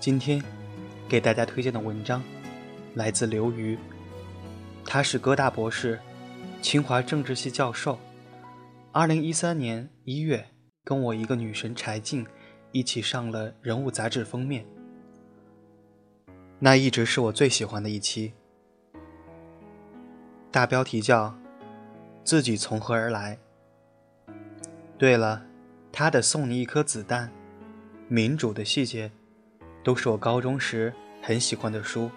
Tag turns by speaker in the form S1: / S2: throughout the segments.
S1: 今天给大家推荐的文章来自刘瑜，他是哥大博士，清华政治系教授。二零一三年一月，跟我一个女神柴静一起上了《人物》杂志封面，那一直是我最喜欢的一期。大标题叫“自己从何而来”。对了，他的《送你一颗子弹》《民主的细节》，都是我高中时很喜欢的书，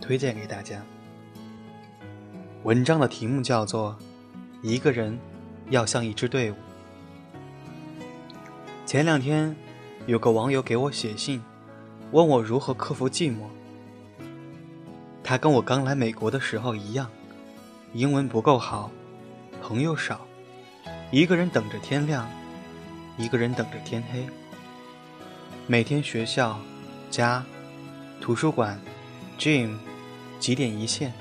S1: 推荐给大家。文章的题目叫做《一个人要像一支队伍》。前两天，有个网友给我写信，问我如何克服寂寞。他跟我刚来美国的时候一样。英文不够好，朋友少，一个人等着天亮，一个人等着天黑。每天学校、家、图书馆、gym 几点一线。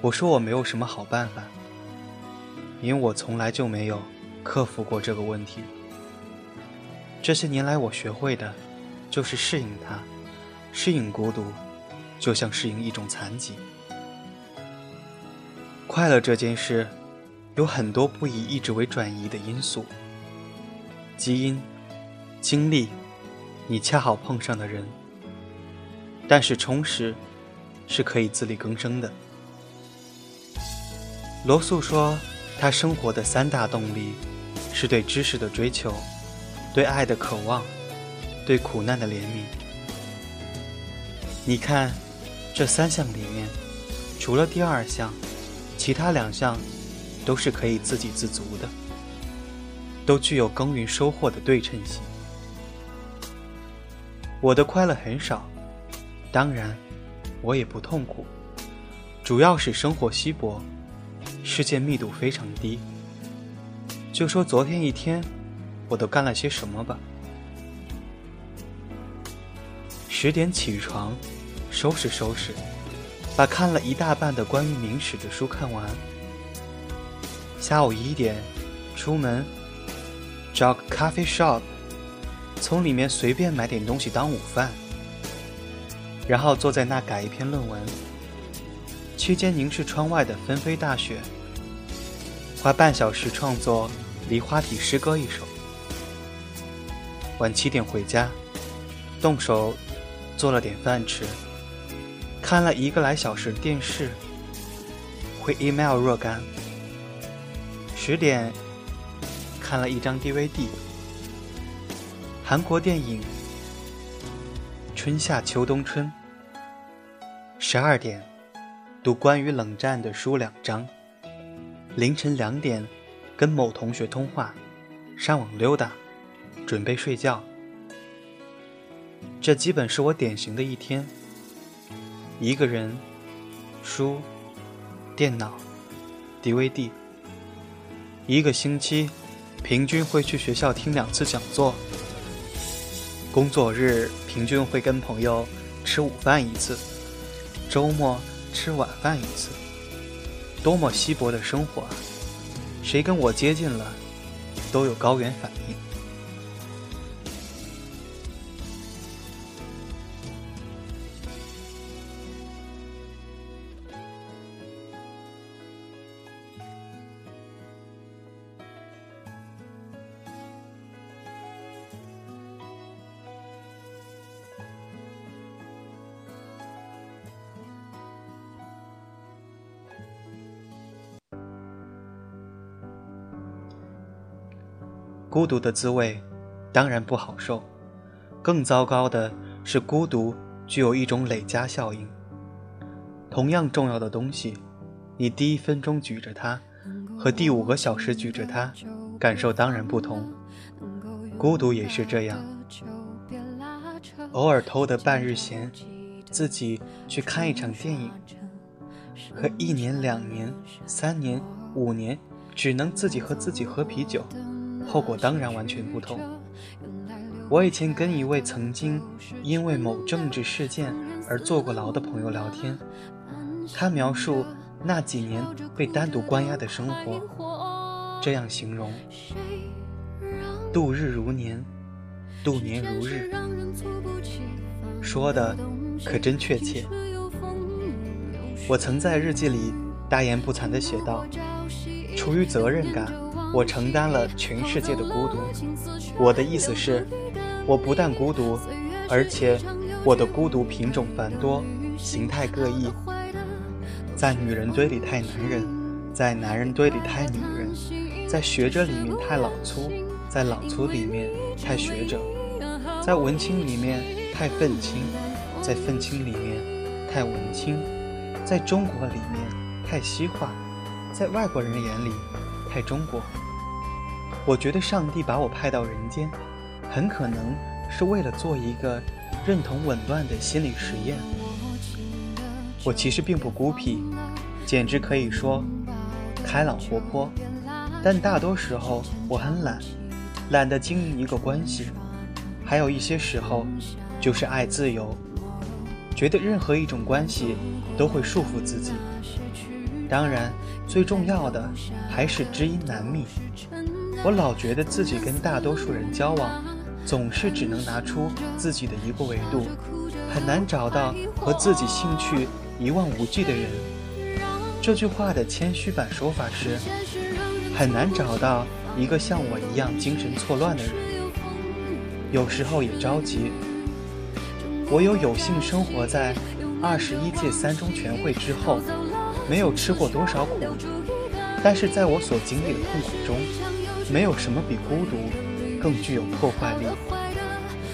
S1: 我说我没有什么好办法，因为我从来就没有克服过这个问题。这些年来，我学会的，就是适应它，适应孤独，就像适应一种残疾。快乐这件事，有很多不以意志为转移的因素，基因、经历，你恰好碰上的人。但是充实，是可以自力更生的。罗素说，他生活的三大动力，是对知识的追求，对爱的渴望，对苦难的怜悯。你看，这三项里面，除了第二项。其他两项都是可以自给自足的，都具有耕耘收获的对称性。我的快乐很少，当然，我也不痛苦，主要是生活稀薄，世界密度非常低。就说昨天一天，我都干了些什么吧。十点起床，收拾收拾。把看了一大半的关于明史的书看完。下午一点，出门，找个咖啡 shop，从里面随便买点东西当午饭，然后坐在那改一篇论文。期间凝视窗外的纷飞大雪，花半小时创作梨花体诗歌一首。晚七点回家，动手做了点饭吃。看了一个来小时电视，回 email 若干。十点看了一张 DVD，韩国电影《春夏秋冬春》。十二点读关于冷战的书两章。凌晨两点跟某同学通话，上网溜达，准备睡觉。这基本是我典型的一天。一个人，书、电脑、DVD。一个星期，平均会去学校听两次讲座。工作日平均会跟朋友吃午饭一次，周末吃晚饭一次。多么稀薄的生活啊！谁跟我接近了，都有高原反应孤独的滋味，当然不好受。更糟糕的是，孤独具有一种累加效应。同样重要的东西，你第一分钟举着它，和第五个小时举着它，感受当然不同。孤独也是这样。偶尔偷得半日闲，自己去看一场电影，和一年、两年、三年、五年，只能自己和自己喝啤酒。后果当然完全不同。我以前跟一位曾经因为某政治事件而坐过牢的朋友聊天，他描述那几年被单独关押的生活，这样形容：度日如年，度年如日。说的可真确切。我曾在日记里大言不惭地写道：“出于责任感，我承担了全世界的孤独。”我的意思是，我不但孤独，而且我的孤独品种繁多，形态各异。在女人堆里太男人，在男人堆里太女人，在学者里面太老粗，在老粗里面太学者，在文青里面太愤青，在愤青里面太文青，在中国里面太西化，在外国人眼里派中国。我觉得上帝把我派到人间，很可能是为了做一个认同紊乱的心理实验。我其实并不孤僻，简直可以说开朗活泼，但大多时候我很懒，懒得经营一个关系，还有一些时候就是爱自由，觉得任何一种关系都会束缚自己。当然，最重要的还是知音难觅。我老觉得自己跟大多数人交往，总是只能拿出自己的一个维度，很难找到和自己兴趣。一望无际的人，这句话的谦虚版说法是：很难找到一个像我一样精神错乱的人。有时候也着急。我有有幸生活在二十一届三中全会之后，没有吃过多少苦，但是在我所经历的痛苦中，没有什么比孤独更具有破坏力。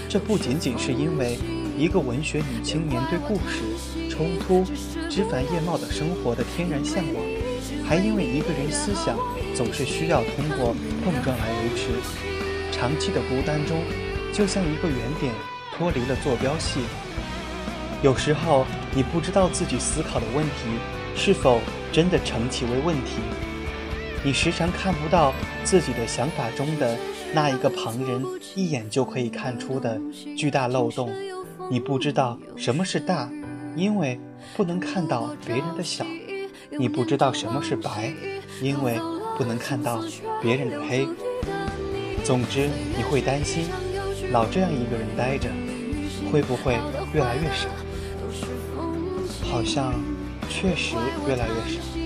S1: 这不仅仅是因为一个文学女青年对故事。冲突、枝繁叶茂的生活的天然向往，还因为一个人思想总是需要通过碰撞来维持。长期的孤单中，就像一个圆点脱离了坐标系。有时候，你不知道自己思考的问题是否真的成其为问题。你时常看不到自己的想法中的那一个旁人一眼就可以看出的巨大漏洞。你不知道什么是大。因为不能看到别人的小，你不知道什么是白，因为不能看到别人的黑。总之，你会担心，老这样一个人待着，会不会越来越少？好像确实越来越少。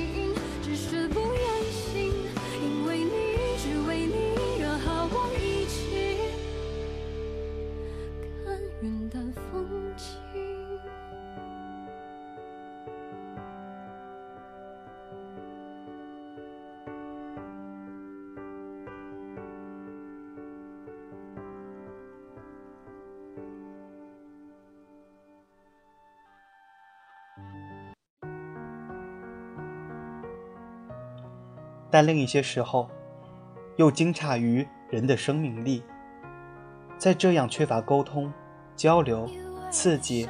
S1: 但另一些时候，又惊诧于人的生命力。在这样缺乏沟通、交流、刺激、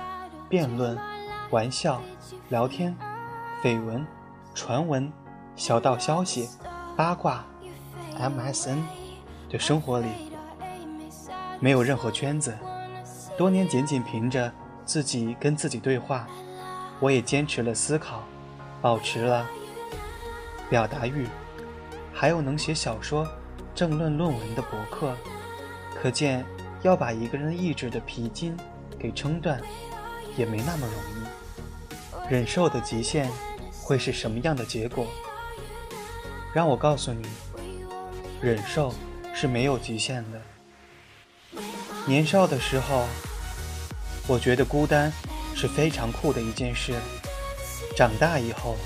S1: 辩论、玩笑、聊天、绯闻、传闻、小道消息、八卦、MSN 的生活里，没有任何圈子。多年仅仅凭着自己跟自己对话，我也坚持了思考，保持了表达欲。还有能写小说、政论论文的博客，可见要把一个人意志的皮筋给撑断，也没那么容易。忍受的极限会是什么样的结果？让我告诉你，忍受是没有极限的。年少的时候，我觉得孤单是非常酷的一件事；长大以后，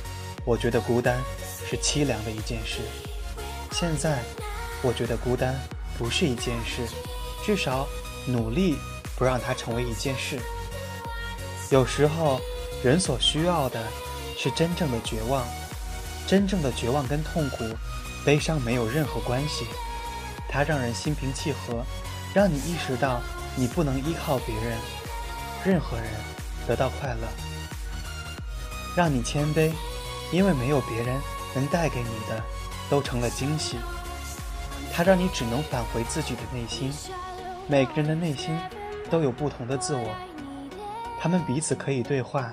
S1: 我觉得孤单是凄凉的一件事。现在，我觉得孤单不是一件事，至少努力不让它成为一件事。有时候，人所需要的是真正的绝望，真正的绝望跟痛苦、悲伤没有任何关系。它让人心平气和，让你意识到你不能依靠别人，任何人得到快乐，让你谦卑，因为没有别人能带给你的。都成了惊喜，它让你只能返回自己的内心。每个人的内心都有不同的自我，他们彼此可以对话。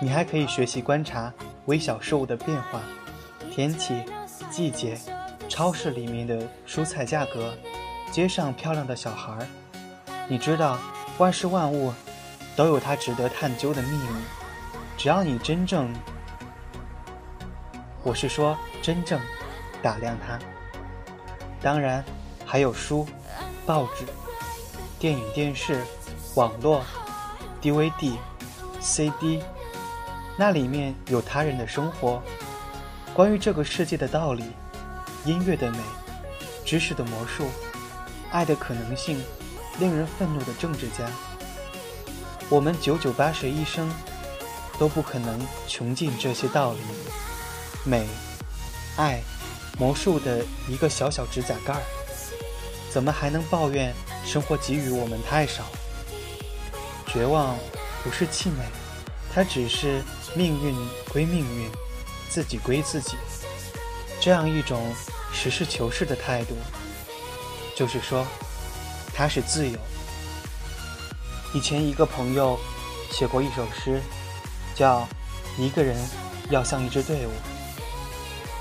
S1: 你还可以学习观察微小事物的变化，天气、季节、超市里面的蔬菜价格、街上漂亮的小孩儿。你知道，万事万物都有它值得探究的秘密。只要你真正，我是说真正打量它。当然，还有书、报纸、电影、电视、网络、DVD、CD，那里面有他人的生活，关于这个世界的道理，音乐的美，知识的魔术，爱的可能性。令人愤怒的政治家，我们九九八十一生都不可能穷尽这些道理。美、爱、魔术的一个小小指甲盖儿，怎么还能抱怨生活给予我们太少？绝望不是气馁，它只是命运归命运，自己归自己，这样一种实事求是的态度，就是说。它是自由。以前一个朋友写过一首诗，叫《一个人要像一支队伍》。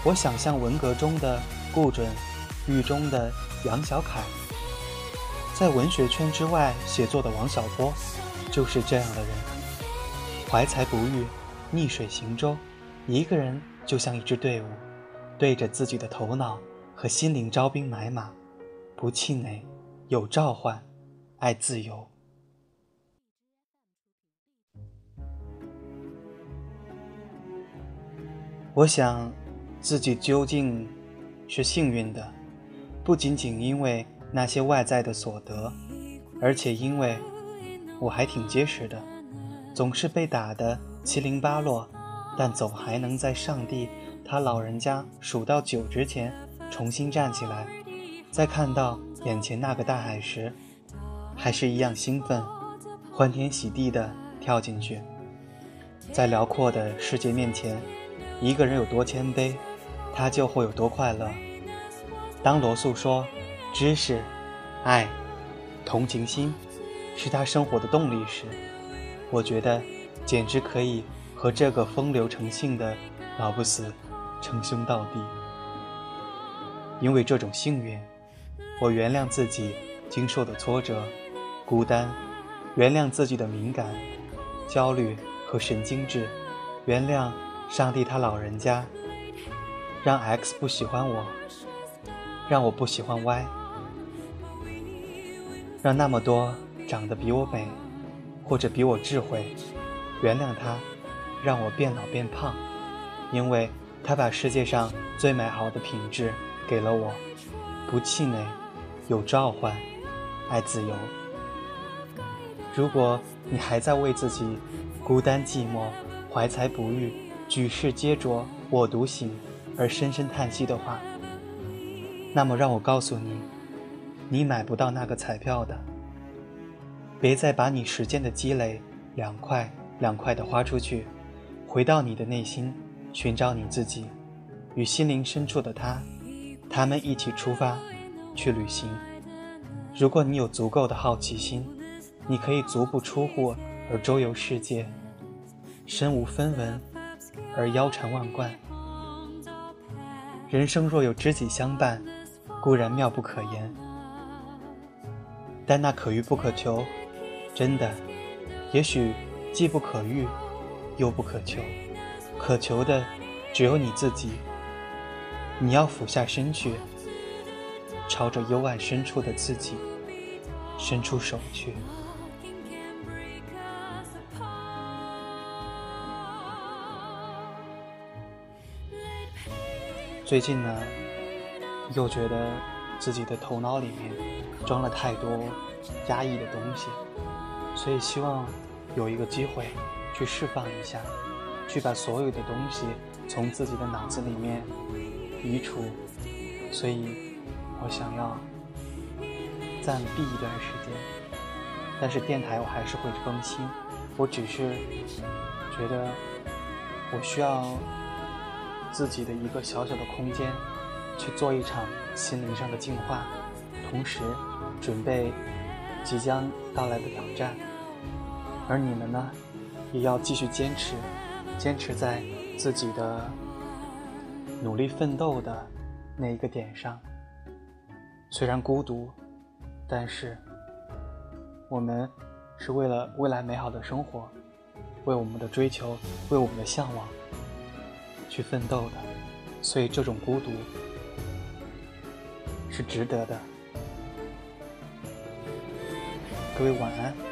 S1: 我想象文革中的顾准，狱中的杨小凯，在文学圈之外写作的王小波，就是这样的人。怀才不遇，逆水行舟，一个人就像一支队伍，对着自己的头脑和心灵招兵买马，不气馁。有召唤，爱自由。我想，自己究竟是幸运的，不仅仅因为那些外在的所得，而且因为我还挺结实的，总是被打得七零八落，但总还能在上帝他老人家数到九之前重新站起来，在看到。眼前那个大海时，还是一样兴奋，欢天喜地地跳进去。在辽阔的世界面前，一个人有多谦卑，他就会有多快乐。当罗素说知识、爱、同情心是他生活的动力时，我觉得简直可以和这个风流成性的老不死称兄道弟。因为这种幸运。我原谅自己经受的挫折、孤单，原谅自己的敏感、焦虑和神经质，原谅上帝他老人家，让 X 不喜欢我，让我不喜欢 Y，让那么多长得比我美或者比我智慧，原谅他，让我变老变胖，因为他把世界上最美好的品质给了我，不气馁。有召唤，爱自由。如果你还在为自己孤单寂寞、怀才不遇、举世皆浊我独醒而深深叹息的话，那么让我告诉你，你买不到那个彩票的。别再把你时间的积累两块两块的花出去，回到你的内心，寻找你自己，与心灵深处的他，他们一起出发。去旅行。如果你有足够的好奇心，你可以足不出户而周游世界，身无分文而腰缠万贯。人生若有知己相伴，固然妙不可言，但那可遇不可求，真的，也许既不可遇，又不可求。可求的只有你自己。你要俯下身去。朝着幽暗深处的自己伸出手去。最近呢，又觉得自己的头脑里面装了太多压抑的东西，所以希望有一个机会去释放一下，去把所有的东西从自己的脑子里面移除，所以。我想要暂避一段时间，但是电台我还是会更新。我只是觉得我需要自己的一个小小的空间，去做一场心灵上的净化，同时准备即将到来的挑战。而你们呢，也要继续坚持，坚持在自己的努力奋斗的那一个点上。虽然孤独，但是，我们是为了未来美好的生活，为我们的追求，为我们的向往去奋斗的，所以这种孤独是值得的。各位晚安。